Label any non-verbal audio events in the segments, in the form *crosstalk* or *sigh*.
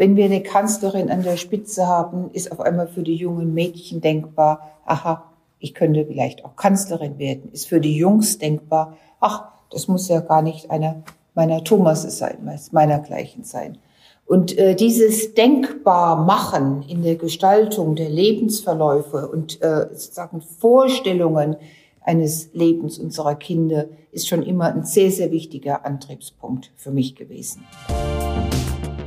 Wenn wir eine Kanzlerin an der Spitze haben, ist auf einmal für die jungen Mädchen denkbar, aha, ich könnte vielleicht auch Kanzlerin werden. Ist für die Jungs denkbar, ach, das muss ja gar nicht einer meiner Thomas sein, meinergleichen sein. Und äh, dieses denkbar machen in der Gestaltung der Lebensverläufe und äh, sozusagen Vorstellungen eines Lebens unserer Kinder ist schon immer ein sehr, sehr wichtiger Antriebspunkt für mich gewesen.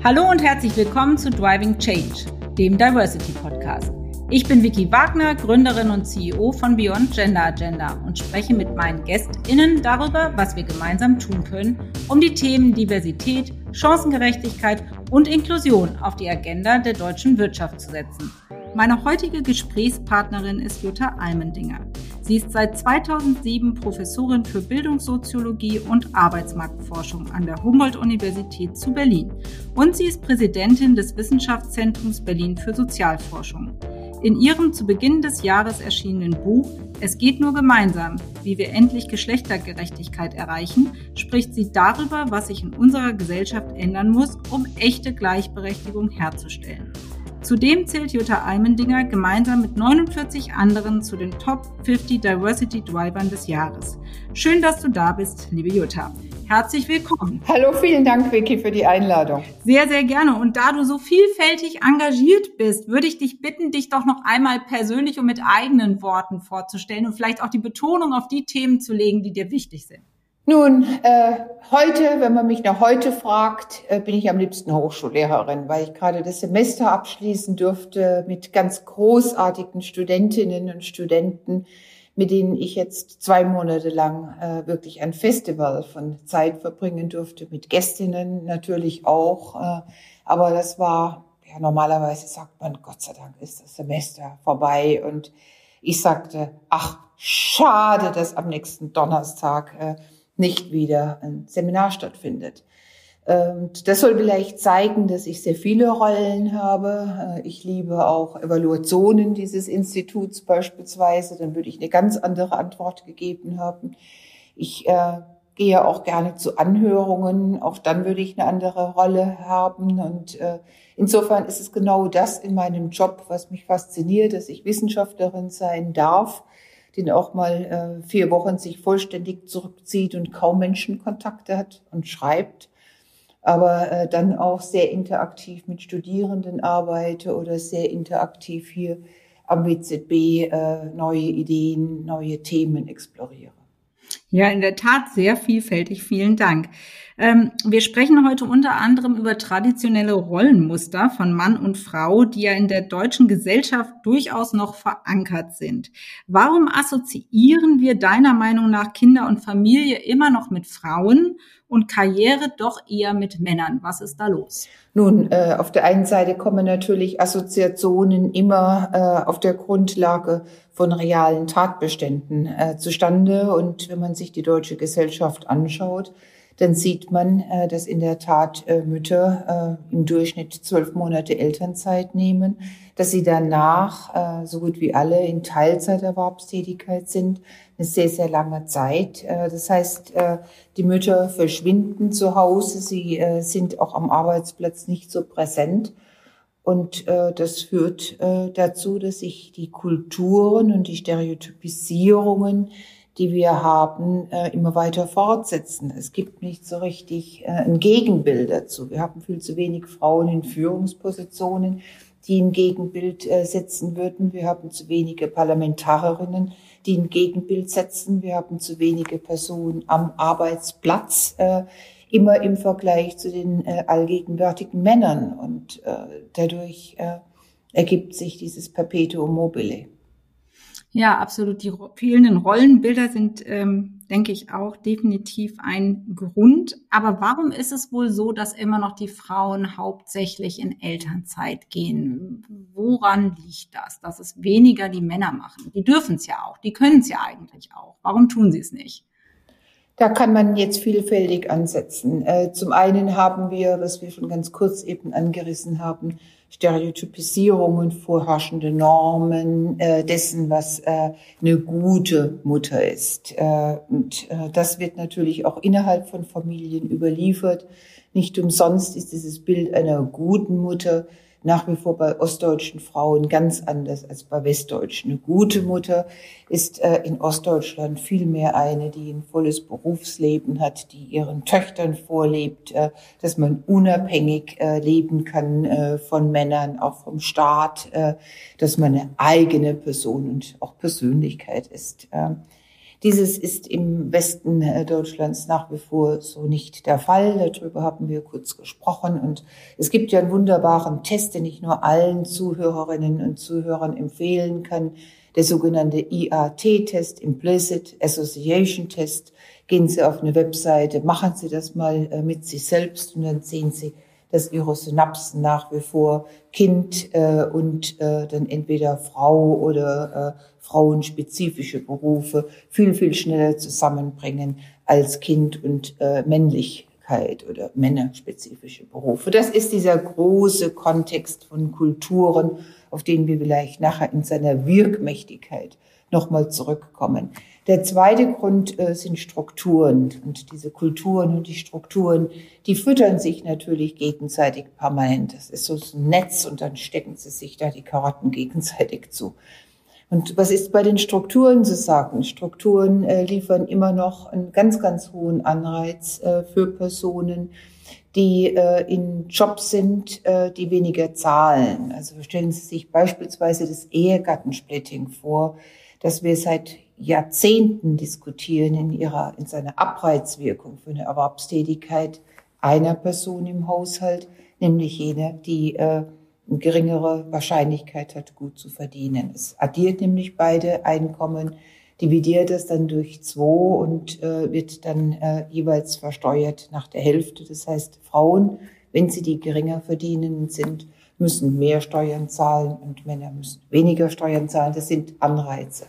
Hallo und herzlich willkommen zu Driving Change, dem Diversity Podcast. Ich bin Vicky Wagner, Gründerin und CEO von Beyond Gender Agenda und spreche mit meinen GästInnen darüber, was wir gemeinsam tun können, um die Themen Diversität, Chancengerechtigkeit und Inklusion auf die Agenda der deutschen Wirtschaft zu setzen. Meine heutige Gesprächspartnerin ist Jutta Almendinger. Sie ist seit 2007 Professorin für Bildungssoziologie und Arbeitsmarktforschung an der Humboldt-Universität zu Berlin und sie ist Präsidentin des Wissenschaftszentrums Berlin für Sozialforschung. In ihrem zu Beginn des Jahres erschienenen Buch Es geht nur gemeinsam, wie wir endlich Geschlechtergerechtigkeit erreichen, spricht sie darüber, was sich in unserer Gesellschaft ändern muss, um echte Gleichberechtigung herzustellen. Zudem zählt Jutta Almendinger gemeinsam mit 49 anderen zu den Top 50 Diversity Drivern des Jahres. Schön, dass du da bist, liebe Jutta. Herzlich willkommen. Hallo, vielen Dank, Vicky, für die Einladung. Sehr, sehr gerne. Und da du so vielfältig engagiert bist, würde ich dich bitten, dich doch noch einmal persönlich und mit eigenen Worten vorzustellen und vielleicht auch die Betonung auf die Themen zu legen, die dir wichtig sind. Nun, äh, heute, wenn man mich nach heute fragt, äh, bin ich am liebsten Hochschullehrerin, weil ich gerade das Semester abschließen durfte mit ganz großartigen Studentinnen und Studenten, mit denen ich jetzt zwei Monate lang äh, wirklich ein Festival von Zeit verbringen durfte, mit Gästinnen natürlich auch. Äh, aber das war, ja, normalerweise sagt man, Gott sei Dank ist das Semester vorbei. Und ich sagte, ach, schade, dass am nächsten Donnerstag äh, nicht wieder ein Seminar stattfindet. Und das soll vielleicht zeigen, dass ich sehr viele Rollen habe. Ich liebe auch Evaluationen dieses Instituts beispielsweise. Dann würde ich eine ganz andere Antwort gegeben haben. Ich äh, gehe auch gerne zu Anhörungen. Auch dann würde ich eine andere Rolle haben. Und äh, insofern ist es genau das in meinem Job, was mich fasziniert, dass ich Wissenschaftlerin sein darf den auch mal äh, vier Wochen sich vollständig zurückzieht und kaum Menschenkontakte hat und schreibt, aber äh, dann auch sehr interaktiv mit Studierenden arbeite oder sehr interaktiv hier am WZB äh, neue Ideen, neue Themen exploriere. Ja, in der Tat sehr vielfältig. Vielen Dank. Ähm, wir sprechen heute unter anderem über traditionelle Rollenmuster von Mann und Frau, die ja in der deutschen Gesellschaft durchaus noch verankert sind. Warum assoziieren wir deiner Meinung nach Kinder und Familie immer noch mit Frauen und Karriere doch eher mit Männern? Was ist da los? Nun, äh, auf der einen Seite kommen natürlich Assoziationen immer äh, auf der Grundlage von realen Tatbeständen äh, zustande. Und wenn man sich die deutsche Gesellschaft anschaut, dann sieht man, äh, dass in der Tat äh, Mütter äh, im Durchschnitt zwölf Monate Elternzeit nehmen, dass sie danach so gut wie alle in Teilzeiterwerbstätigkeit sind, eine sehr, sehr lange Zeit. Das heißt, die Mütter verschwinden zu Hause, sie sind auch am Arbeitsplatz nicht so präsent. Und das führt dazu, dass sich die Kulturen und die Stereotypisierungen die wir haben, äh, immer weiter fortsetzen. Es gibt nicht so richtig äh, ein Gegenbild dazu. Wir haben viel zu wenig Frauen in Führungspositionen, die ein Gegenbild äh, setzen würden. Wir haben zu wenige Parlamentarierinnen, die ein Gegenbild setzen. Wir haben zu wenige Personen am Arbeitsplatz, immer im Vergleich zu den allgegenwärtigen Männern. Und dadurch ergibt sich dieses Perpetuum mobile. Ja, absolut. Die fehlenden Rollenbilder sind, ähm, denke ich, auch definitiv ein Grund. Aber warum ist es wohl so, dass immer noch die Frauen hauptsächlich in Elternzeit gehen? Woran liegt das, dass es weniger die Männer machen? Die dürfen es ja auch, die können es ja eigentlich auch. Warum tun sie es nicht? Da kann man jetzt vielfältig ansetzen. Äh, zum einen haben wir, was wir schon ganz kurz eben angerissen haben, Stereotypisierungen, vorherrschende Normen äh, dessen, was äh, eine gute Mutter ist. Und das wird natürlich auch innerhalb von Familien überliefert. Nicht umsonst ist dieses Bild einer guten Mutter nach wie vor bei ostdeutschen Frauen ganz anders als bei westdeutschen. Eine gute Mutter ist äh, in Ostdeutschland vielmehr eine, die ein volles Berufsleben hat, die ihren Töchtern vorlebt, äh, dass man unabhängig äh, leben kann äh, von Männern, auch vom Staat, äh, dass man eine eigene Person und auch Persönlichkeit ist. Dieses ist im Westen äh, Deutschlands nach wie vor so nicht der Fall. Darüber haben wir kurz gesprochen. Und es gibt ja einen wunderbaren Test, den ich nur allen Zuhörerinnen und Zuhörern empfehlen kann. Der sogenannte IAT-Test, Implicit Association Test. Gehen Sie auf eine Webseite, machen Sie das mal äh, mit sich selbst und dann sehen Sie, dass ihre Synapsen nach wie vor Kind äh, und äh, dann entweder Frau oder äh, frauenspezifische Berufe viel, viel schneller zusammenbringen als Kind und äh, Männlichkeit oder männerspezifische Berufe. Das ist dieser große Kontext von Kulturen, auf den wir vielleicht nachher in seiner Wirkmächtigkeit nochmal zurückkommen. Der zweite Grund äh, sind Strukturen. Und diese Kulturen und die Strukturen, die füttern sich natürlich gegenseitig permanent. Das ist so ein Netz und dann stecken sie sich da die Karotten gegenseitig zu. Und was ist bei den Strukturen zu sagen? Strukturen äh, liefern immer noch einen ganz, ganz hohen Anreiz äh, für Personen, die äh, in Jobs sind, äh, die weniger zahlen. Also stellen Sie sich beispielsweise das Ehegattensplitting vor, dass wir seit Jahrzehnten diskutieren in ihrer, in seiner Abreizwirkung für eine Erwerbstätigkeit einer Person im Haushalt, nämlich jene, die äh, eine geringere Wahrscheinlichkeit hat, gut zu verdienen. Es addiert nämlich beide Einkommen, dividiert es dann durch zwei und äh, wird dann äh, jeweils versteuert nach der Hälfte. Das heißt, Frauen, wenn sie die geringer verdienen sind, müssen mehr Steuern zahlen und Männer müssen weniger Steuern zahlen. Das sind Anreize.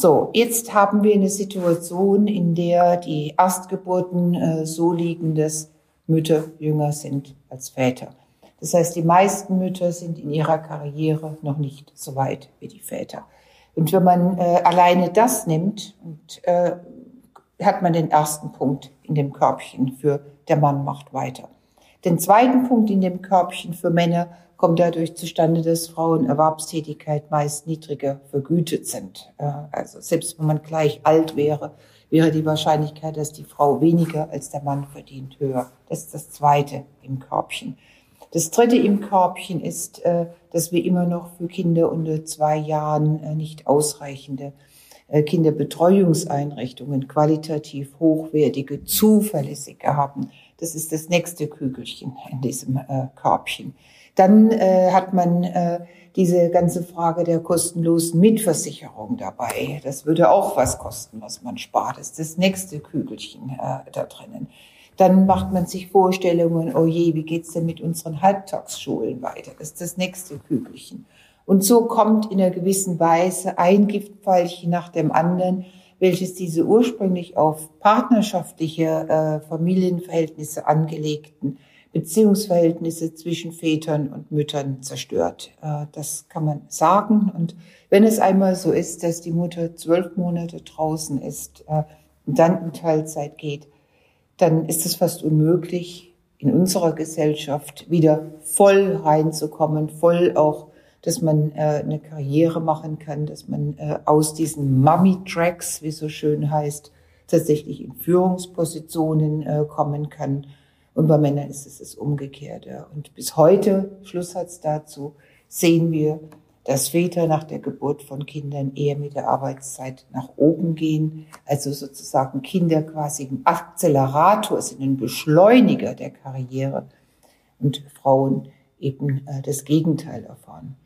So, jetzt haben wir eine Situation, in der die Erstgeburten äh, so liegen, dass Mütter jünger sind als Väter. Das heißt, die meisten Mütter sind in ihrer Karriere noch nicht so weit wie die Väter. Und wenn man äh, alleine das nimmt, und, äh, hat man den ersten Punkt in dem Körbchen für der Mann macht weiter. Den zweiten Punkt in dem Körbchen für Männer kommt dadurch zustande, dass Frauen Erwerbstätigkeit meist niedriger vergütet sind. Also selbst wenn man gleich alt wäre, wäre die Wahrscheinlichkeit, dass die Frau weniger als der Mann verdient, höher. Das ist das Zweite im Körbchen. Das Dritte im Körbchen ist, äh, dass wir immer noch für Kinder unter zwei Jahren äh, nicht ausreichende äh, Kinderbetreuungseinrichtungen qualitativ hochwertige, zuverlässige haben. Das ist das nächste Kügelchen in diesem Körbchen. Dann äh, hat man äh, diese ganze Frage der kostenlosen Mitversicherung dabei. Das würde auch was kosten, was man spart. Das ist das nächste Kügelchen äh, da drinnen. Dann macht man sich Vorstellungen, oh je, wie geht's denn mit unseren Halbtagsschulen weiter? Das ist das nächste Kügelchen. Und so kommt in einer gewissen Weise ein Giftpfeilchen nach dem anderen, welches diese ursprünglich auf partnerschaftliche äh, Familienverhältnisse angelegten Beziehungsverhältnisse zwischen Vätern und Müttern zerstört. Äh, das kann man sagen. Und wenn es einmal so ist, dass die Mutter zwölf Monate draußen ist äh, und dann in Teilzeit geht, dann ist es fast unmöglich, in unserer Gesellschaft wieder voll reinzukommen, voll auch, dass man äh, eine Karriere machen kann, dass man aus diesen Mummy-Tracks, wie so schön heißt, tatsächlich in Führungspositionen kommen kann. Und bei Männern ist es das Umgekehrte. Und bis heute, Schlusssatz dazu, sehen wir, dass Väter nach der Geburt von Kindern eher mit der Arbeitszeit nach oben gehen, also sozusagen Kinder quasi ein Akzelerator sind, ein Beschleuniger der Karriere. Und Frauen eben äh, das Gegenteil erfahren.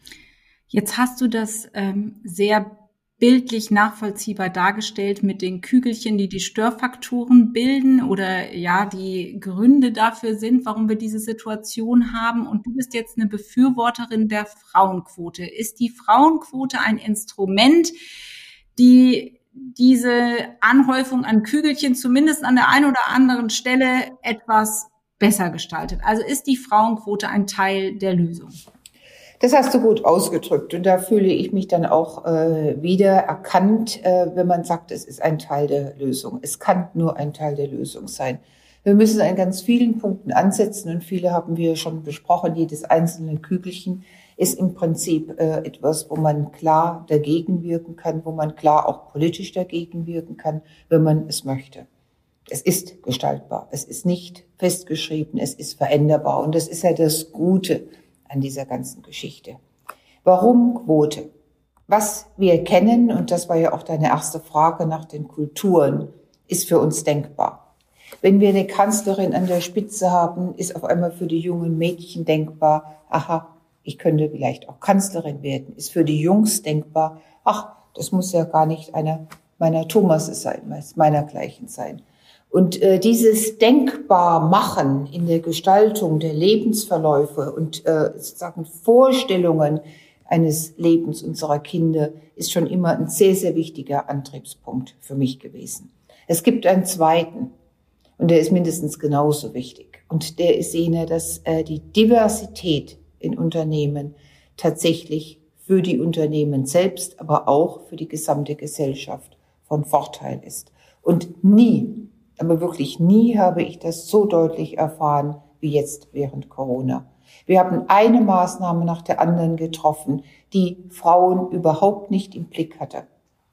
Jetzt hast du das ähm, sehr bildlich nachvollziehbar dargestellt mit den Kügelchen, die die Störfaktoren bilden oder ja, die Gründe dafür sind, warum wir diese Situation haben. Und du bist jetzt eine Befürworterin der Frauenquote. Ist die Frauenquote ein Instrument, die diese Anhäufung an Kügelchen zumindest an der einen oder anderen Stelle etwas besser gestaltet? Also ist die Frauenquote ein Teil der Lösung? Das hast du gut ausgedrückt und da fühle ich mich dann auch äh, wieder erkannt, äh, wenn man sagt, es ist ein Teil der Lösung. Es kann nur ein Teil der Lösung sein. Wir müssen an ganz vielen Punkten ansetzen und viele haben wir schon besprochen. Jedes einzelne Kügelchen ist im Prinzip äh, etwas, wo man klar dagegen wirken kann, wo man klar auch politisch dagegen wirken kann, wenn man es möchte. Es ist gestaltbar, es ist nicht festgeschrieben, es ist veränderbar und das ist ja das Gute an dieser ganzen Geschichte. Warum Quote? Was wir kennen, und das war ja auch deine erste Frage nach den Kulturen, ist für uns denkbar. Wenn wir eine Kanzlerin an der Spitze haben, ist auf einmal für die jungen Mädchen denkbar, aha, ich könnte vielleicht auch Kanzlerin werden. Ist für die Jungs denkbar, ach, das muss ja gar nicht einer meiner Thomases sein, meinergleichen sein. Und äh, dieses denkbar machen in der Gestaltung der Lebensverläufe und äh, sozusagen Vorstellungen eines Lebens unserer Kinder ist schon immer ein sehr, sehr wichtiger Antriebspunkt für mich gewesen. Es gibt einen zweiten und der ist mindestens genauso wichtig. Und der ist jener, dass äh, die Diversität in Unternehmen tatsächlich für die Unternehmen selbst, aber auch für die gesamte Gesellschaft von Vorteil ist. Und nie, aber wirklich nie habe ich das so deutlich erfahren wie jetzt während Corona. Wir haben eine Maßnahme nach der anderen getroffen, die Frauen überhaupt nicht im Blick hatte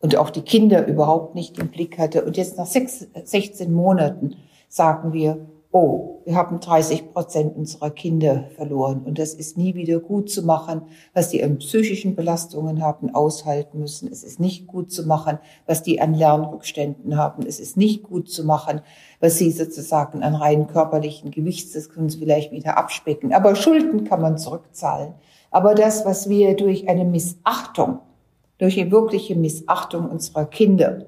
und auch die Kinder überhaupt nicht im Blick hatte. Und jetzt nach sechs, 16 Monaten sagen wir, oh, wir haben 30 Prozent unserer Kinder verloren und das ist nie wieder gut zu machen, was die an psychischen Belastungen haben, aushalten müssen. Es ist nicht gut zu machen, was die an Lernrückständen haben. Es ist nicht gut zu machen, was sie sozusagen an rein körperlichen Gewichts, das können sie vielleicht wieder abspecken. Aber Schulden kann man zurückzahlen. Aber das, was wir durch eine Missachtung, durch eine wirkliche Missachtung unserer Kinder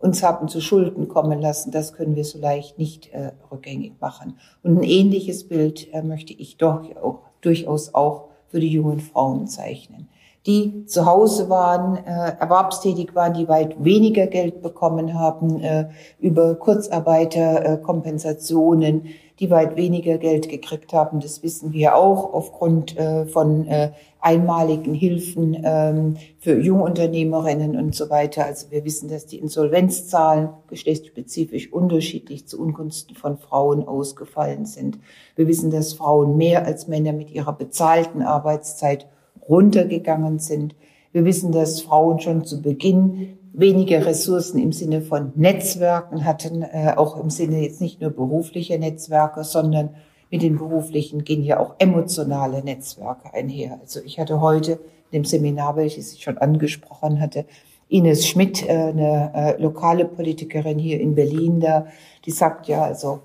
uns haben zu Schulden kommen lassen, das können wir so leicht nicht äh, rückgängig machen. Und ein ähnliches Bild äh, möchte ich doch auch, durchaus auch für die jungen Frauen zeichnen, die zu Hause waren, äh, erwerbstätig waren, die weit weniger Geld bekommen haben äh, über Kurzarbeiterkompensationen, die weit weniger Geld gekriegt haben. Das wissen wir auch aufgrund äh, von äh, einmaligen Hilfen ähm, für Jungunternehmerinnen und so weiter. Also wir wissen, dass die Insolvenzzahlen geschlechtsspezifisch unterschiedlich zu Ungunsten von Frauen ausgefallen sind. Wir wissen, dass Frauen mehr als Männer mit ihrer bezahlten Arbeitszeit runtergegangen sind. Wir wissen, dass Frauen schon zu Beginn weniger Ressourcen im Sinne von Netzwerken hatten, äh, auch im Sinne jetzt nicht nur beruflicher Netzwerke, sondern mit den beruflichen gehen ja auch emotionale Netzwerke einher. Also ich hatte heute in dem Seminar, welches ich schon angesprochen hatte, Ines Schmidt, äh, eine äh, lokale Politikerin hier in Berlin da, die sagt ja, also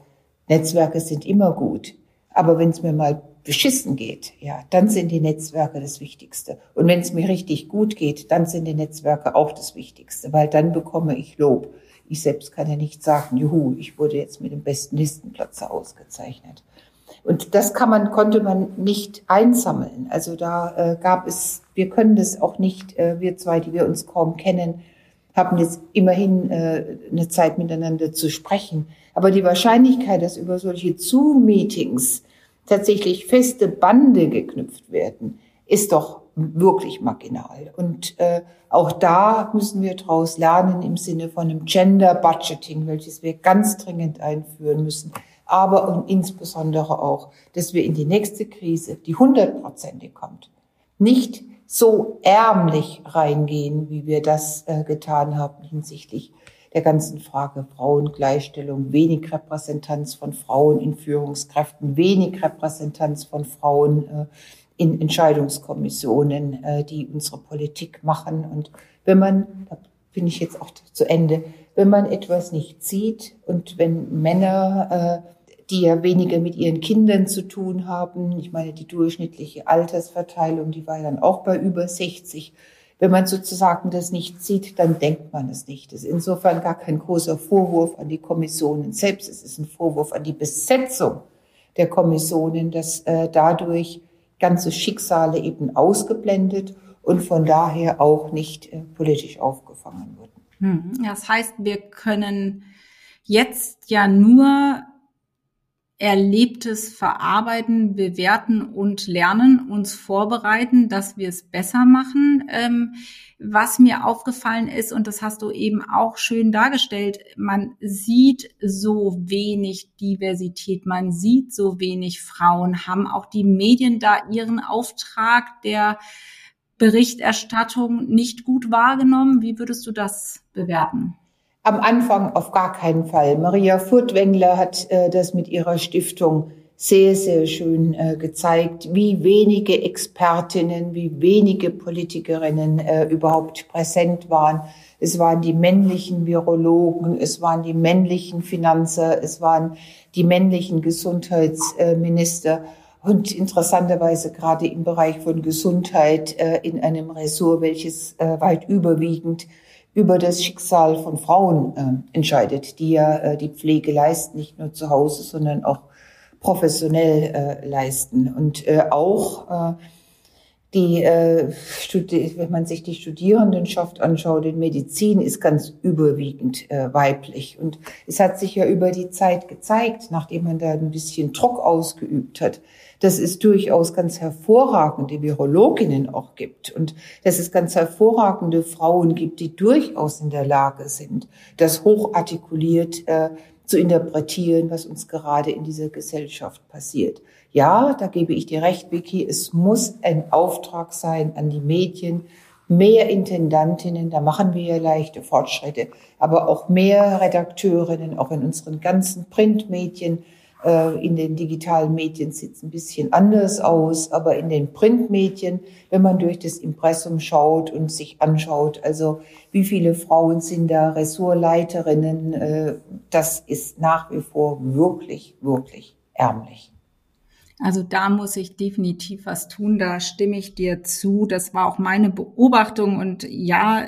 Netzwerke sind immer gut. Aber wenn es mir mal beschissen geht, ja, dann sind die Netzwerke das Wichtigste. Und wenn es mir richtig gut geht, dann sind die Netzwerke auch das Wichtigste, weil dann bekomme ich Lob. Ich selbst kann ja nicht sagen, juhu, ich wurde jetzt mit dem besten Listenplatz ausgezeichnet. Und das kann man, konnte man nicht einsammeln. Also da äh, gab es, wir können das auch nicht, äh, wir zwei, die wir uns kaum kennen, haben jetzt immerhin äh, eine Zeit miteinander zu sprechen. Aber die Wahrscheinlichkeit, dass über solche Zoom-Meetings tatsächlich feste Bande geknüpft werden, ist doch wirklich marginal. Und äh, auch da müssen wir daraus lernen im Sinne von einem Gender Budgeting, welches wir ganz dringend einführen müssen. Aber und insbesondere auch, dass wir in die nächste Krise, die hundertprozentig kommt, nicht so ärmlich reingehen, wie wir das äh, getan haben hinsichtlich der ganzen Frage Frauengleichstellung, wenig Repräsentanz von Frauen in Führungskräften, wenig Repräsentanz von Frauen äh, in Entscheidungskommissionen, äh, die unsere Politik machen. Und wenn man, bin ich jetzt auch zu Ende, wenn man etwas nicht sieht und wenn Männer, äh, die ja weniger mit ihren Kindern zu tun haben, ich meine, die durchschnittliche Altersverteilung, die war dann auch bei über 60, wenn man sozusagen das nicht sieht, dann denkt man es nicht. Das ist insofern gar kein großer Vorwurf an die Kommissionen selbst. Es ist ein Vorwurf an die Besetzung der Kommissionen, dass äh, dadurch ganze Schicksale eben ausgeblendet und von daher auch nicht äh, politisch aufgefangen wurden. Hm. Das heißt, wir können jetzt ja nur Erlebtes verarbeiten, bewerten und lernen, uns vorbereiten, dass wir es besser machen. Ähm, was mir aufgefallen ist, und das hast du eben auch schön dargestellt, man sieht so wenig Diversität, man sieht so wenig Frauen, haben auch die Medien da ihren Auftrag der Berichterstattung nicht gut wahrgenommen. Wie würdest du das bewerten? Am Anfang auf gar keinen Fall. Maria Furtwängler hat äh, das mit ihrer Stiftung sehr, sehr schön äh, gezeigt, wie wenige Expertinnen, wie wenige Politikerinnen äh, überhaupt präsent waren. Es waren die männlichen Virologen, es waren die männlichen Finanzer, es waren die männlichen Gesundheitsminister. Und interessanterweise gerade im Bereich von Gesundheit äh, in einem Ressort, welches äh, weit überwiegend über das Schicksal von Frauen äh, entscheidet, die ja äh, die Pflege leisten, nicht nur zu Hause, sondern auch professionell äh, leisten. Und äh, auch die, äh, wenn man sich die Studierendenschaft anschaut, in Medizin ist ganz überwiegend äh, weiblich. Und es hat sich ja über die Zeit gezeigt, nachdem man da ein bisschen Druck ausgeübt hat, dass es durchaus ganz hervorragende Virologinnen auch gibt und dass es ganz hervorragende Frauen gibt, die durchaus in der Lage sind, das hochartikuliert äh, zu interpretieren, was uns gerade in dieser Gesellschaft passiert. Ja, da gebe ich dir recht, Vicky, es muss ein Auftrag sein an die Medien, mehr Intendantinnen, da machen wir ja leichte Fortschritte, aber auch mehr Redakteurinnen, auch in unseren ganzen Printmedien, äh, in den digitalen Medien sieht es ein bisschen anders aus, aber in den Printmedien, wenn man durch das Impressum schaut und sich anschaut, also wie viele Frauen sind da Ressortleiterinnen, äh, das ist nach wie vor wirklich, wirklich ärmlich. Also da muss ich definitiv was tun, da stimme ich dir zu. Das war auch meine Beobachtung. Und ja,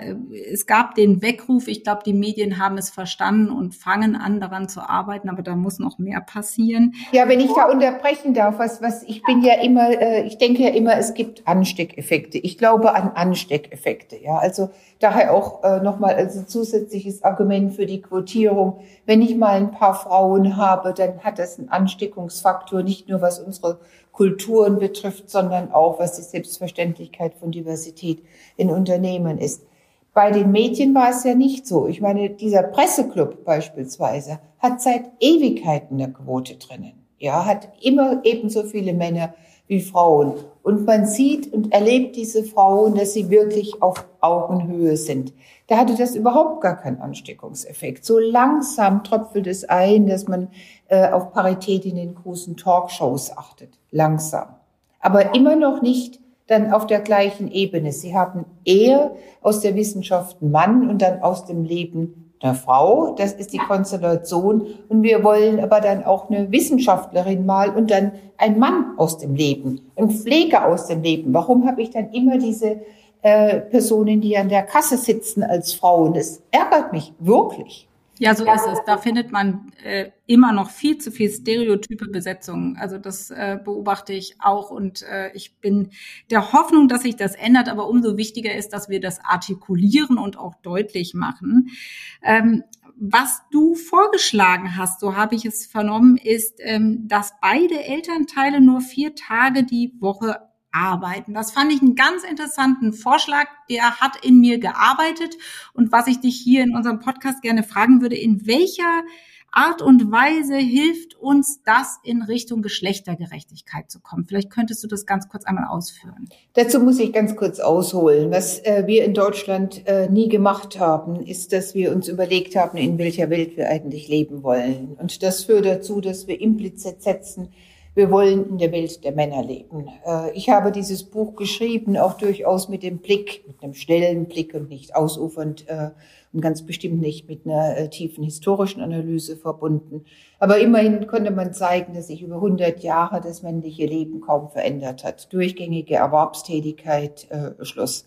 es gab den Weckruf. Ich glaube, die Medien haben es verstanden und fangen an, daran zu arbeiten, aber da muss noch mehr passieren. Ja, wenn ich da unterbrechen darf, was, was ich bin ja immer, äh, ich denke ja immer, es gibt Ansteckeffekte. Ich glaube an Ansteckeffekte. Ja, also daher auch äh, nochmal als zusätzliches Argument für die Quotierung. Wenn ich mal ein paar Frauen habe, dann hat das einen Ansteckungsfaktor, nicht nur was unsere unsere Kulturen betrifft, sondern auch was die Selbstverständlichkeit von Diversität in Unternehmen ist. Bei den Mädchen war es ja nicht so. Ich meine, dieser Presseclub beispielsweise hat seit Ewigkeiten eine Quote drinnen. Ja, hat immer ebenso viele Männer wie Frauen. Und man sieht und erlebt diese Frauen, dass sie wirklich auf Augenhöhe sind. Da hatte das überhaupt gar keinen Ansteckungseffekt. So langsam tröpfelt es ein, dass man äh, auf Parität in den großen Talkshows achtet. Langsam. Aber immer noch nicht dann auf der gleichen Ebene. Sie haben eher aus der Wissenschaft Mann und dann aus dem Leben einer Frau. Das ist die Konstellation. Und wir wollen aber dann auch eine Wissenschaftlerin mal und dann ein Mann aus dem Leben, ein Pfleger aus dem Leben. Warum habe ich dann immer diese äh, Personen, die an der Kasse sitzen als Frauen? Das ärgert mich wirklich. Ja, so ist es. Da findet man äh, immer noch viel zu viel stereotype Besetzungen. Also das äh, beobachte ich auch und äh, ich bin der Hoffnung, dass sich das ändert. Aber umso wichtiger ist, dass wir das artikulieren und auch deutlich machen. Ähm, was du vorgeschlagen hast, so habe ich es vernommen, ist, ähm, dass beide Elternteile nur vier Tage die Woche arbeiten. Das fand ich einen ganz interessanten Vorschlag. Der hat in mir gearbeitet. Und was ich dich hier in unserem Podcast gerne fragen würde, in welcher Art und Weise hilft uns das in Richtung Geschlechtergerechtigkeit zu kommen? Vielleicht könntest du das ganz kurz einmal ausführen. Dazu muss ich ganz kurz ausholen. Was äh, wir in Deutschland äh, nie gemacht haben, ist, dass wir uns überlegt haben, in welcher Welt wir eigentlich leben wollen. Und das führt dazu, dass wir implizit setzen, wir wollen in der Welt der Männer leben. Äh, ich habe dieses Buch geschrieben, auch durchaus mit dem Blick, mit einem schnellen Blick und nicht ausufernd äh, und ganz bestimmt nicht mit einer äh, tiefen historischen Analyse verbunden. Aber immerhin konnte man zeigen, dass sich über 100 Jahre das männliche Leben kaum verändert hat. Durchgängige Erwerbstätigkeit, Schluss.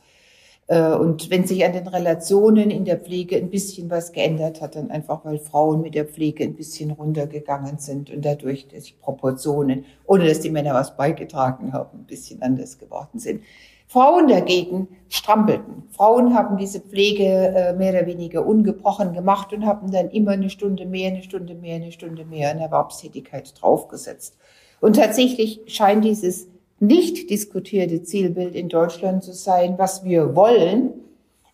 Äh, und wenn sich an den Relationen in der Pflege ein bisschen was geändert hat, dann einfach, weil Frauen mit der Pflege ein bisschen runtergegangen sind und dadurch dass die Proportionen, ohne dass die Männer was beigetragen haben, ein bisschen anders geworden sind. Frauen dagegen strampelten. Frauen haben diese Pflege äh, mehr oder weniger ungebrochen gemacht und haben dann immer eine Stunde mehr, eine Stunde mehr, eine Stunde mehr in Erwerbstätigkeit draufgesetzt. Und tatsächlich scheint dieses nicht diskutierte Zielbild in Deutschland zu sein. Was wir wollen,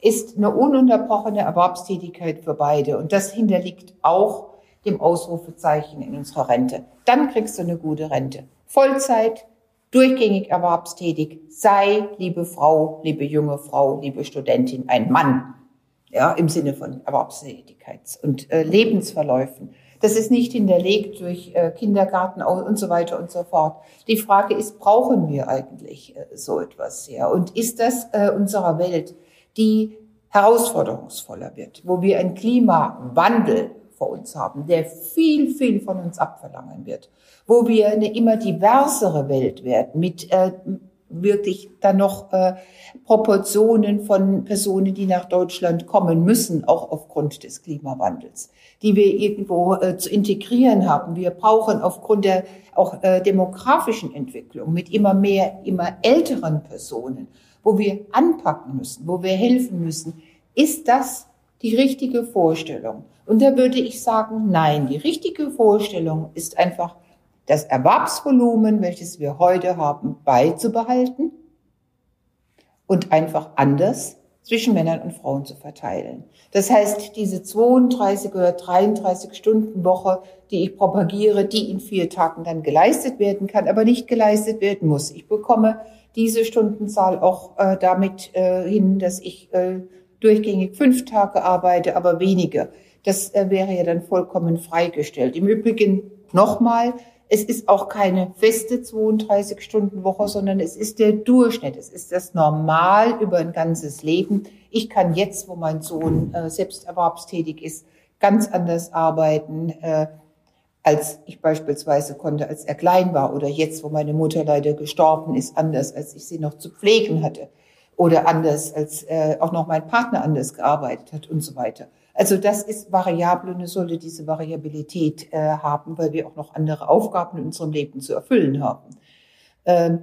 ist eine ununterbrochene Erwerbstätigkeit für beide. Und das hinterliegt auch dem Ausrufezeichen in unserer Rente. Dann kriegst du eine gute Rente. Vollzeit, durchgängig erwerbstätig, sei, liebe Frau, liebe junge Frau, liebe Studentin, ein Mann. Ja, im Sinne von Erwerbstätigkeits- und äh, Lebensverläufen. Das ist nicht hinterlegt durch äh, Kindergarten und so weiter und so fort. Die Frage ist, brauchen wir eigentlich äh, so etwas sehr? Und ist das äh, unserer Welt, die herausforderungsvoller wird, wo wir einen Klimawandel vor uns haben, der viel, viel von uns abverlangen wird, wo wir eine immer diversere Welt werden mit wirklich dann noch äh, Proportionen von Personen, die nach Deutschland kommen müssen, auch aufgrund des Klimawandels, die wir irgendwo äh, zu integrieren haben. Wir brauchen aufgrund der auch äh, demografischen Entwicklung mit immer mehr, immer älteren Personen, wo wir anpacken müssen, wo wir helfen müssen. Ist das die richtige Vorstellung? Und da würde ich sagen, nein, die richtige Vorstellung ist einfach das Erwerbsvolumen, welches wir heute haben, beizubehalten und einfach anders zwischen Männern und Frauen zu verteilen. Das heißt, diese 32 oder 33 Stunden Woche, die ich propagiere, die in vier Tagen dann geleistet werden kann, aber nicht geleistet werden muss. Ich bekomme diese Stundenzahl auch äh, damit äh, hin, dass ich äh, durchgängig fünf Tage arbeite, aber weniger. Das äh, wäre ja dann vollkommen freigestellt. Im Übrigen nochmal, es ist auch keine feste 32-Stunden-Woche, sondern es ist der Durchschnitt. Es ist das Normal über ein ganzes Leben. Ich kann jetzt, wo mein Sohn äh, selbst erwerbstätig ist, ganz anders arbeiten, äh, als ich beispielsweise konnte, als er klein war. Oder jetzt, wo meine Mutter leider gestorben ist, anders, als ich sie noch zu pflegen hatte. Oder anders, als äh, auch noch mein Partner anders gearbeitet hat und so weiter. Also das ist variabel und es sollte diese Variabilität äh, haben, weil wir auch noch andere Aufgaben in unserem Leben zu erfüllen haben. Ähm,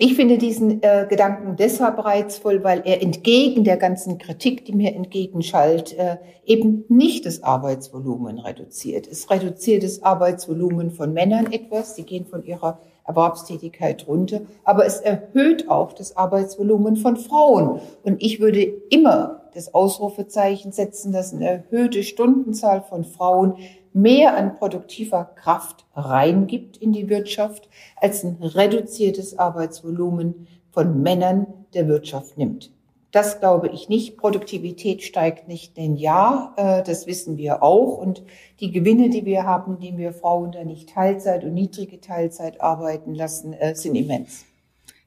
ich finde diesen äh, Gedanken deshalb reizvoll, weil er entgegen der ganzen Kritik, die mir entgegenschallt, äh, eben nicht das Arbeitsvolumen reduziert. Es reduziert das Arbeitsvolumen von Männern etwas. Sie gehen von ihrer Erwerbstätigkeit runter, aber es erhöht auch das Arbeitsvolumen von Frauen. Und ich würde immer das Ausrufezeichen setzen, dass eine erhöhte Stundenzahl von Frauen mehr an produktiver Kraft reingibt in die Wirtschaft, als ein reduziertes Arbeitsvolumen von Männern der Wirtschaft nimmt. Das glaube ich nicht. Produktivität steigt nicht in Jahr. Äh, das wissen wir auch. Und die Gewinne, die wir haben, indem wir Frauen da nicht Teilzeit und niedrige Teilzeit arbeiten lassen, äh, sind immens.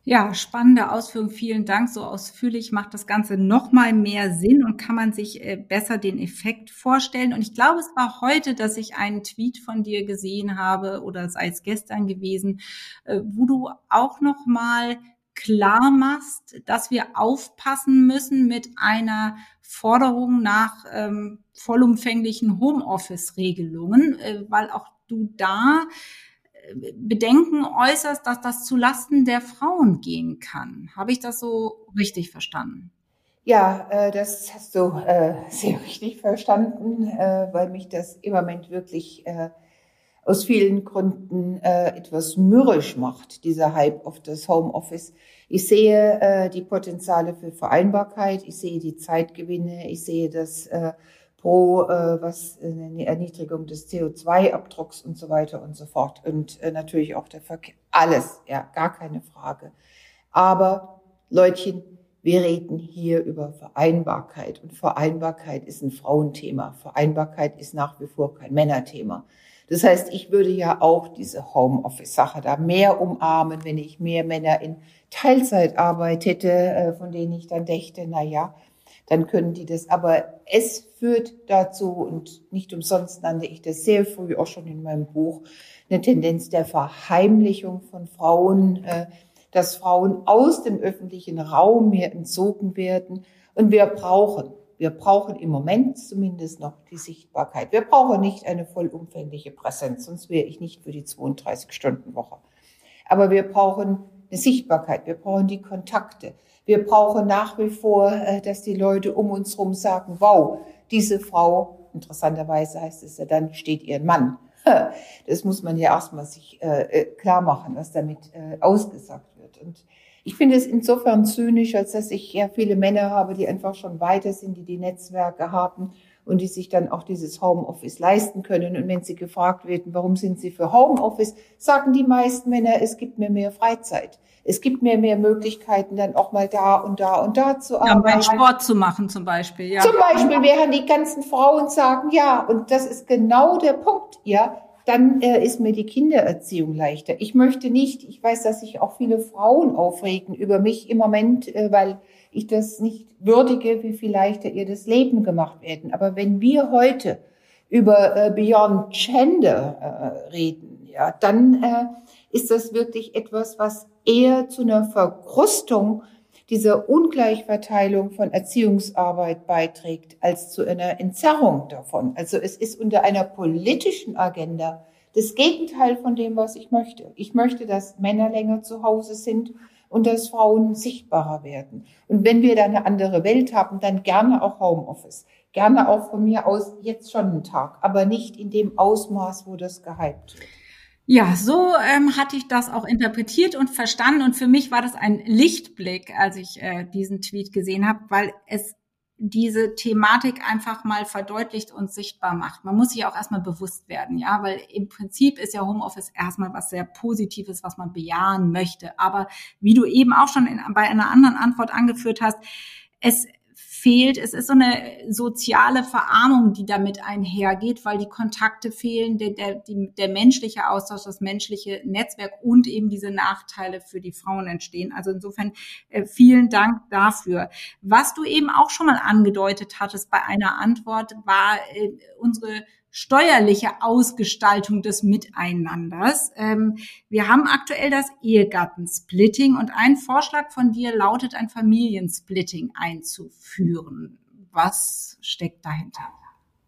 Ja, spannende Ausführung. Vielen Dank. So ausführlich macht das Ganze noch mal mehr Sinn und kann man sich äh, besser den Effekt vorstellen. Und ich glaube, es war heute, dass ich einen Tweet von dir gesehen habe oder sei es gestern gewesen, wo du auch noch mal klar machst, dass wir aufpassen müssen mit einer Forderung nach ähm, vollumfänglichen Homeoffice-Regelungen, äh, weil auch du da äh, Bedenken äußerst, dass das zu Lasten der Frauen gehen kann. Habe ich das so richtig verstanden? Ja, äh, das hast du äh, sehr richtig verstanden, äh, weil mich das im Moment wirklich äh, aus vielen Gründen äh, etwas mürrisch macht, dieser Hype auf das Homeoffice. Ich sehe äh, die Potenziale für Vereinbarkeit, ich sehe die Zeitgewinne, ich sehe das äh, pro äh, was äh, eine Erniedrigung des CO2-Abdrucks und so weiter und so fort und äh, natürlich auch der Verkehr, alles, ja, gar keine Frage. Aber Leutchen, wir reden hier über Vereinbarkeit und Vereinbarkeit ist ein Frauenthema. Vereinbarkeit ist nach wie vor kein Männerthema. Das heißt, ich würde ja auch diese Homeoffice-Sache da mehr umarmen, wenn ich mehr Männer in Teilzeitarbeit hätte, äh, von denen ich dann dächte, na ja, dann können die das. Aber es führt dazu, und nicht umsonst nannte ich das sehr früh auch schon in meinem Buch, eine Tendenz der Verheimlichung von Frauen, äh, dass Frauen aus dem öffentlichen Raum mehr entzogen werden. Und wir brauchen, wir brauchen im Moment zumindest noch die Sichtbarkeit. Wir brauchen nicht eine vollumfängliche Präsenz, sonst wäre ich nicht für die 32-Stunden-Woche. Aber wir brauchen eine Sichtbarkeit, wir brauchen die Kontakte. Wir brauchen nach wie vor, äh, dass die Leute um uns herum sagen, wow, diese Frau, interessanterweise heißt es ja dann, steht ihren Mann. Das muss man ja erstmal sich äh, äh, klar machen, was damit ausgesagt wird. Und ich finde es insofern zynisch, als dass ich ja viele Männer habe, die einfach schon weiter sind, die die Netzwerke haben und die sich dann auch dieses Homeoffice leisten können. Und wenn sie gefragt werden, warum sind sie für Homeoffice, sagen die meisten Männer, es gibt mir mehr Freizeit. Es gibt mir mehr Möglichkeiten, dann auch mal da und da und da zu arbeiten. Ja, Sport zu machen zum Beispiel. Ja. Zum Beispiel während die ganzen Frauen sagen, ja, und das ist genau der Punkt, ja, dann äh, ist mir die Kindererziehung leichter. Ich möchte nicht, ich weiß, dass sich auch viele Frauen aufregen über mich im Moment, äh, weil ich das nicht würdige, wie viel leichter ihr das Leben gemacht werden. Aber wenn wir heute über äh, Beyond Gender äh, reden, ja, dann äh, ist das wirklich etwas, was eher zu einer Verkrustung dieser Ungleichverteilung von Erziehungsarbeit beiträgt, als zu einer Entzerrung davon. Also es ist unter einer politischen Agenda das Gegenteil von dem, was ich möchte. Ich möchte, dass Männer länger zu Hause sind und dass Frauen sichtbarer werden. Und wenn wir da eine andere Welt haben, dann gerne auch Homeoffice. Gerne auch von mir aus jetzt schon einen Tag, aber nicht in dem Ausmaß, wo das gehypt wird. Ja, so ähm, hatte ich das auch interpretiert und verstanden. Und für mich war das ein Lichtblick, als ich äh, diesen Tweet gesehen habe, weil es diese Thematik einfach mal verdeutlicht und sichtbar macht. Man muss sich auch erstmal bewusst werden, ja, weil im Prinzip ist ja Homeoffice erstmal was sehr Positives, was man bejahen möchte. Aber wie du eben auch schon in, bei einer anderen Antwort angeführt hast, es fehlt. Es ist so eine soziale Verarmung, die damit einhergeht, weil die Kontakte fehlen, der, der, die, der menschliche Austausch, das menschliche Netzwerk und eben diese Nachteile für die Frauen entstehen. Also insofern äh, vielen Dank dafür. Was du eben auch schon mal angedeutet hattest bei einer Antwort, war äh, unsere steuerliche Ausgestaltung des Miteinanders. Ähm, wir haben aktuell das Ehegattensplitting und ein Vorschlag von dir lautet, ein Familiensplitting einzuführen. Was steckt dahinter?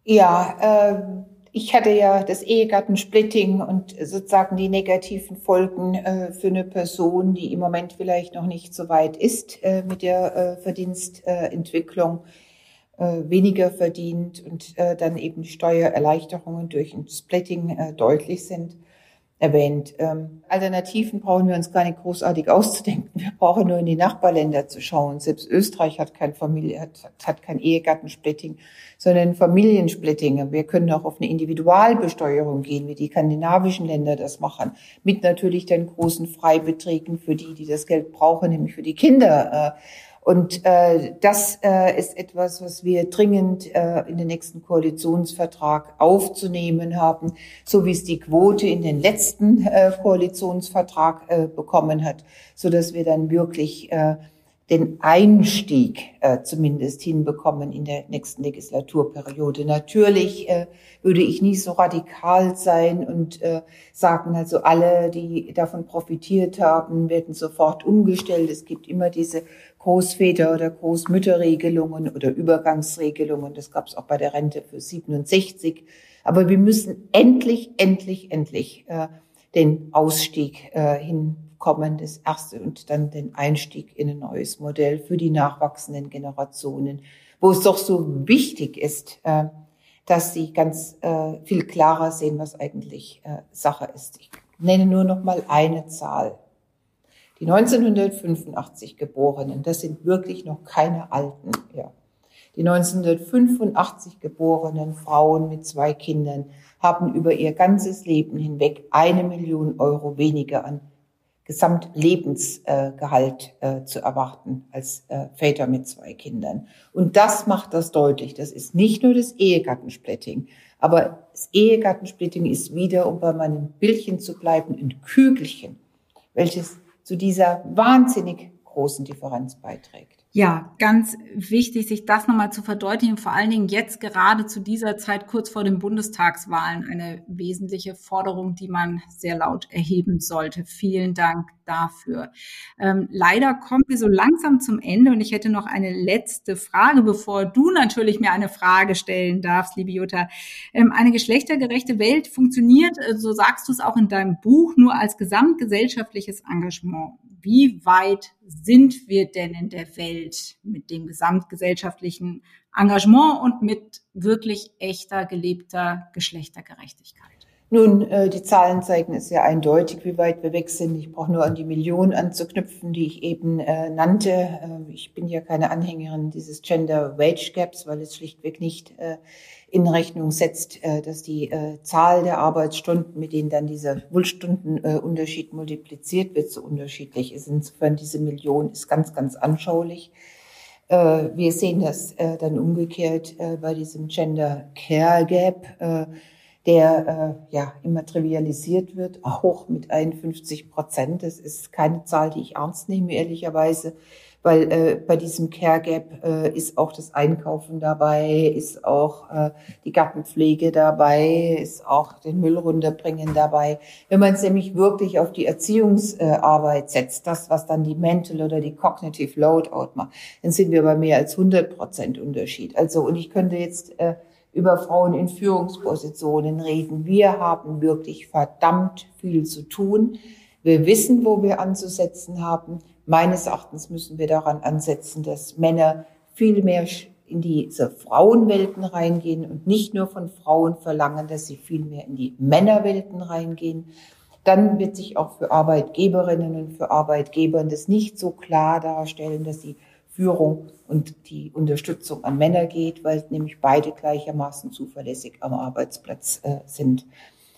Ja, äh, ich hatte ja das Ehegattensplitting und sozusagen die negativen Folgen äh, für eine Person, die im Moment vielleicht noch nicht so weit ist äh, mit der äh, Verdienstentwicklung äh, weniger verdient und äh, dann eben Steuererleichterungen durch ein Splitting äh, deutlich sind, erwähnt. Ähm, Alternativen brauchen wir uns gar nicht großartig *laughs* auszudenken. Wir brauchen nur in die Nachbarländer zu schauen. Selbst Österreich hat kein Familie, hat, hat kein Ehegattensplitting, sondern Familiensplitting. Wir können auch auf eine Individualbesteuerung gehen, wie die skandinavischen Länder das machen, mit natürlich den großen Freibeträgen für die, die das Geld brauchen, nämlich für die Kinder. Äh, und äh, das äh, ist etwas, was wir dringend äh, in den nächsten Koalitionsvertrag aufzunehmen haben, so wie es die Quote in den letzten äh, Koalitionsvertrag äh, bekommen hat, so dass wir dann wirklich äh, den Einstieg äh, zumindest hinbekommen in der nächsten Legislaturperiode. Natürlich äh, würde ich nie so radikal sein und äh, sagen, also alle, die davon profitiert haben, werden sofort umgestellt. Es gibt immer diese Großväter- oder Großmütterregelungen oder Übergangsregelungen. Das gab es auch bei der Rente für 67. Aber wir müssen endlich, endlich, endlich äh, den Ausstieg äh, hinkommen, das erste und dann den Einstieg in ein neues Modell für die nachwachsenden Generationen, wo es doch so wichtig ist, äh, dass sie ganz äh, viel klarer sehen, was eigentlich äh, Sache ist. Ich nenne nur noch mal eine Zahl. Die 1985 Geborenen, das sind wirklich noch keine Alten, ja. Die 1985 geborenen Frauen mit zwei Kindern haben über ihr ganzes Leben hinweg eine Million Euro weniger an Gesamtlebensgehalt äh, zu erwarten als äh, Väter mit zwei Kindern. Und das macht das deutlich. Das ist nicht nur das Ehegattensplitting, aber das Ehegattensplitting ist wieder, um bei meinem Bildchen zu bleiben, ein Kügelchen, welches zu dieser wahnsinnig großen Differenz beiträgt. Ja, ganz wichtig, sich das nochmal zu verdeutlichen, vor allen Dingen jetzt gerade zu dieser Zeit kurz vor den Bundestagswahlen eine wesentliche Forderung, die man sehr laut erheben sollte. Vielen Dank dafür. Ähm, leider kommen wir so langsam zum Ende und ich hätte noch eine letzte Frage, bevor du natürlich mir eine Frage stellen darfst, liebe Jutta. Ähm, eine geschlechtergerechte Welt funktioniert, äh, so sagst du es auch in deinem Buch, nur als gesamtgesellschaftliches Engagement wie weit sind wir denn in der Welt mit dem gesamtgesellschaftlichen Engagement und mit wirklich echter, gelebter Geschlechtergerechtigkeit? Nun, äh, die Zahlen zeigen es sehr eindeutig, wie weit wir weg sind. Ich brauche nur an die Millionen anzuknüpfen, die ich eben äh, nannte. Äh, ich bin ja keine Anhängerin dieses Gender Wage Gaps, weil es schlichtweg nicht äh, in Rechnung setzt, äh, dass die äh, Zahl der Arbeitsstunden, mit denen dann dieser Wohlstundenunterschied multipliziert wird, so unterschiedlich ist. Insofern diese Million ist ganz, ganz anschaulich. Wir sehen das dann umgekehrt bei diesem Gender Care Gap der äh, ja immer trivialisiert wird, hoch mit 51 Prozent. Das ist keine Zahl, die ich ernst nehme, ehrlicherweise, weil äh, bei diesem Care Gap äh, ist auch das Einkaufen dabei, ist auch äh, die Gartenpflege dabei, ist auch den Müll runterbringen dabei. Wenn man es nämlich wirklich auf die Erziehungsarbeit setzt, das, was dann die Mental oder die Cognitive Loadout macht, dann sind wir bei mehr als 100 Prozent Unterschied. Also, und ich könnte jetzt äh, über Frauen in Führungspositionen reden. Wir haben wirklich verdammt viel zu tun. Wir wissen, wo wir anzusetzen haben. Meines Erachtens müssen wir daran ansetzen, dass Männer viel mehr in diese Frauenwelten reingehen und nicht nur von Frauen verlangen, dass sie viel mehr in die Männerwelten reingehen. Dann wird sich auch für Arbeitgeberinnen und für Arbeitgeber das nicht so klar darstellen, dass sie Führung und die Unterstützung an Männer geht, weil nämlich beide gleichermaßen zuverlässig am Arbeitsplatz äh, sind.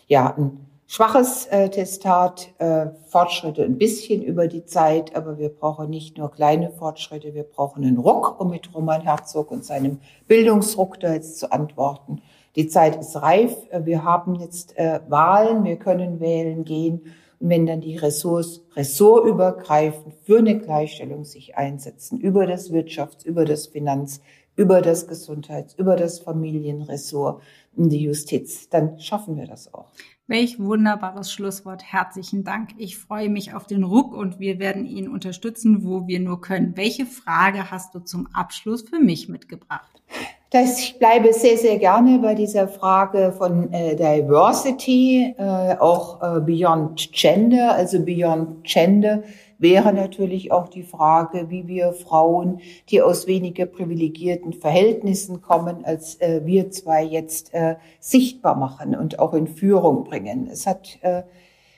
Ja, ein schwaches äh, Testat, äh, Fortschritte ein bisschen über die Zeit, aber wir brauchen nicht nur kleine Fortschritte, wir brauchen einen Ruck, um mit Roman Herzog und seinem Bildungsruck da jetzt zu antworten. Die Zeit ist reif, wir haben jetzt äh, Wahlen, wir können wählen gehen und wenn dann die Ressorts ressortübergreifend für eine Gleichstellung sich einsetzen, über das Wirtschafts-, über das Finanz-, über das Gesundheits-, über das Familienressort und die Justiz, dann schaffen wir das auch. Welch wunderbares Schlusswort. Herzlichen Dank. Ich freue mich auf den Ruck und wir werden ihn unterstützen, wo wir nur können. Welche Frage hast du zum Abschluss für mich mitgebracht? Das, ich bleibe sehr, sehr gerne bei dieser Frage von äh, Diversity, äh, auch äh, Beyond Gender. Also Beyond Gender wäre natürlich auch die Frage, wie wir Frauen, die aus weniger privilegierten Verhältnissen kommen, als äh, wir zwei jetzt äh, sichtbar machen und auch in Führung bringen. Es hat äh,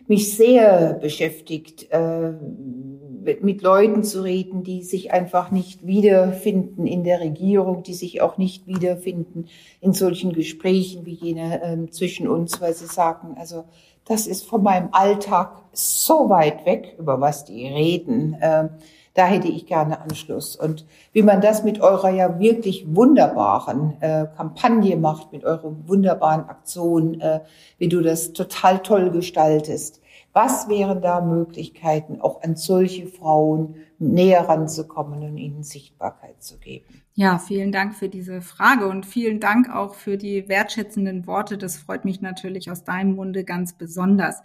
mich sehr beschäftigt, äh, mit Leuten zu reden, die sich einfach nicht wiederfinden in der Regierung, die sich auch nicht wiederfinden in solchen Gesprächen wie jene äh, zwischen uns, weil sie sagen, also das ist von meinem Alltag so weit weg, über was die reden. Äh, da hätte ich gerne Anschluss. Und wie man das mit eurer ja wirklich wunderbaren äh, Kampagne macht, mit eurer wunderbaren Aktion, äh, wie du das total toll gestaltest. Was wären da Möglichkeiten, auch an solche Frauen näher ranzukommen und ihnen Sichtbarkeit zu geben? Ja, vielen Dank für diese Frage und vielen Dank auch für die wertschätzenden Worte. Das freut mich natürlich aus deinem Munde ganz besonders.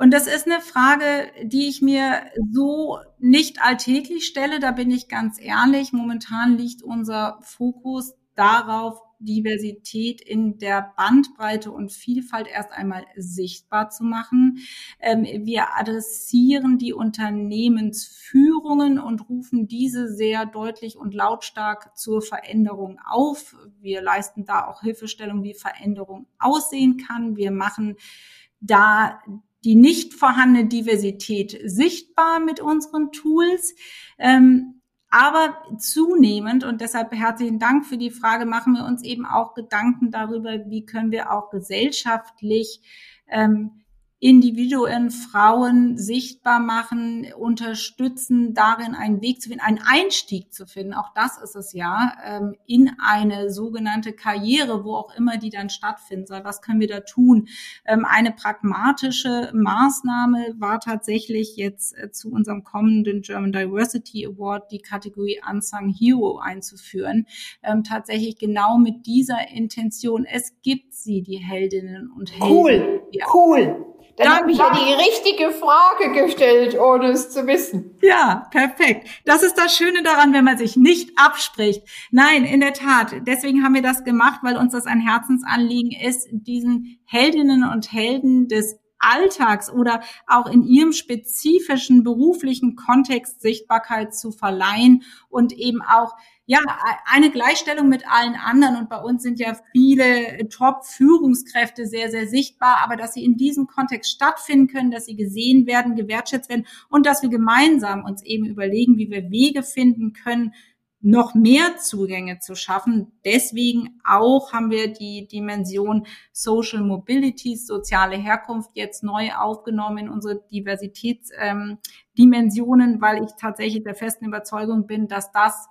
Und das ist eine Frage, die ich mir so nicht alltäglich stelle. Da bin ich ganz ehrlich. Momentan liegt unser Fokus darauf, Diversität in der Bandbreite und Vielfalt erst einmal sichtbar zu machen. Ähm, wir adressieren die Unternehmensführungen und rufen diese sehr deutlich und lautstark zur Veränderung auf. Wir leisten da auch Hilfestellung, wie Veränderung aussehen kann. Wir machen da die nicht vorhandene Diversität sichtbar mit unseren Tools. Ähm, aber zunehmend, und deshalb herzlichen Dank für die Frage, machen wir uns eben auch Gedanken darüber, wie können wir auch gesellschaftlich ähm, Individuen, Frauen sichtbar machen, unterstützen, darin einen Weg zu finden, einen Einstieg zu finden. Auch das ist es ja, ähm, in eine sogenannte Karriere, wo auch immer die dann stattfinden soll. Was können wir da tun? Ähm, eine pragmatische Maßnahme war tatsächlich jetzt äh, zu unserem kommenden German Diversity Award die Kategorie Unsung Hero einzuführen. Ähm, tatsächlich genau mit dieser Intention. Es gibt sie, die Heldinnen und Helden. Cool, cool. Dann habe ich ja die richtige Frage gestellt, ohne es zu wissen. Ja, perfekt. Das ist das Schöne daran, wenn man sich nicht abspricht. Nein, in der Tat. Deswegen haben wir das gemacht, weil uns das ein Herzensanliegen ist, diesen Heldinnen und Helden des Alltags oder auch in ihrem spezifischen beruflichen Kontext Sichtbarkeit zu verleihen und eben auch ja, eine Gleichstellung mit allen anderen. Und bei uns sind ja viele Top-Führungskräfte sehr, sehr sichtbar, aber dass sie in diesem Kontext stattfinden können, dass sie gesehen werden, gewertschätzt werden und dass wir gemeinsam uns eben überlegen, wie wir Wege finden können, noch mehr Zugänge zu schaffen. Deswegen auch haben wir die Dimension Social Mobility, soziale Herkunft jetzt neu aufgenommen in unsere Diversitätsdimensionen, ähm, weil ich tatsächlich der festen Überzeugung bin, dass das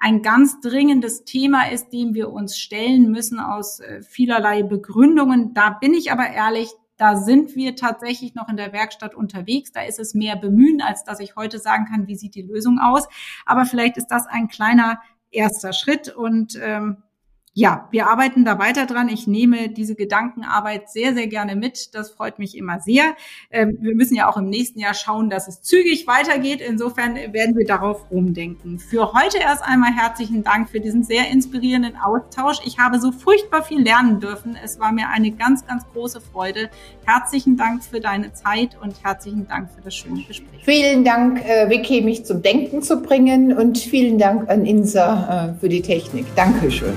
ein ganz dringendes Thema ist, dem wir uns stellen müssen aus äh, vielerlei Begründungen. Da bin ich aber ehrlich, da sind wir tatsächlich noch in der Werkstatt unterwegs. Da ist es mehr bemühen, als dass ich heute sagen kann, wie sieht die Lösung aus. Aber vielleicht ist das ein kleiner erster Schritt und ähm, ja, wir arbeiten da weiter dran. Ich nehme diese Gedankenarbeit sehr, sehr gerne mit. Das freut mich immer sehr. Ähm, wir müssen ja auch im nächsten Jahr schauen, dass es zügig weitergeht. Insofern werden wir darauf umdenken. Für heute erst einmal herzlichen Dank für diesen sehr inspirierenden Austausch. Ich habe so furchtbar viel lernen dürfen. Es war mir eine ganz, ganz große Freude. Herzlichen Dank für deine Zeit und herzlichen Dank für das schöne Gespräch. Vielen Dank, äh, Vicky, mich zum Denken zu bringen und vielen Dank an Insa äh, für die Technik. Dankeschön.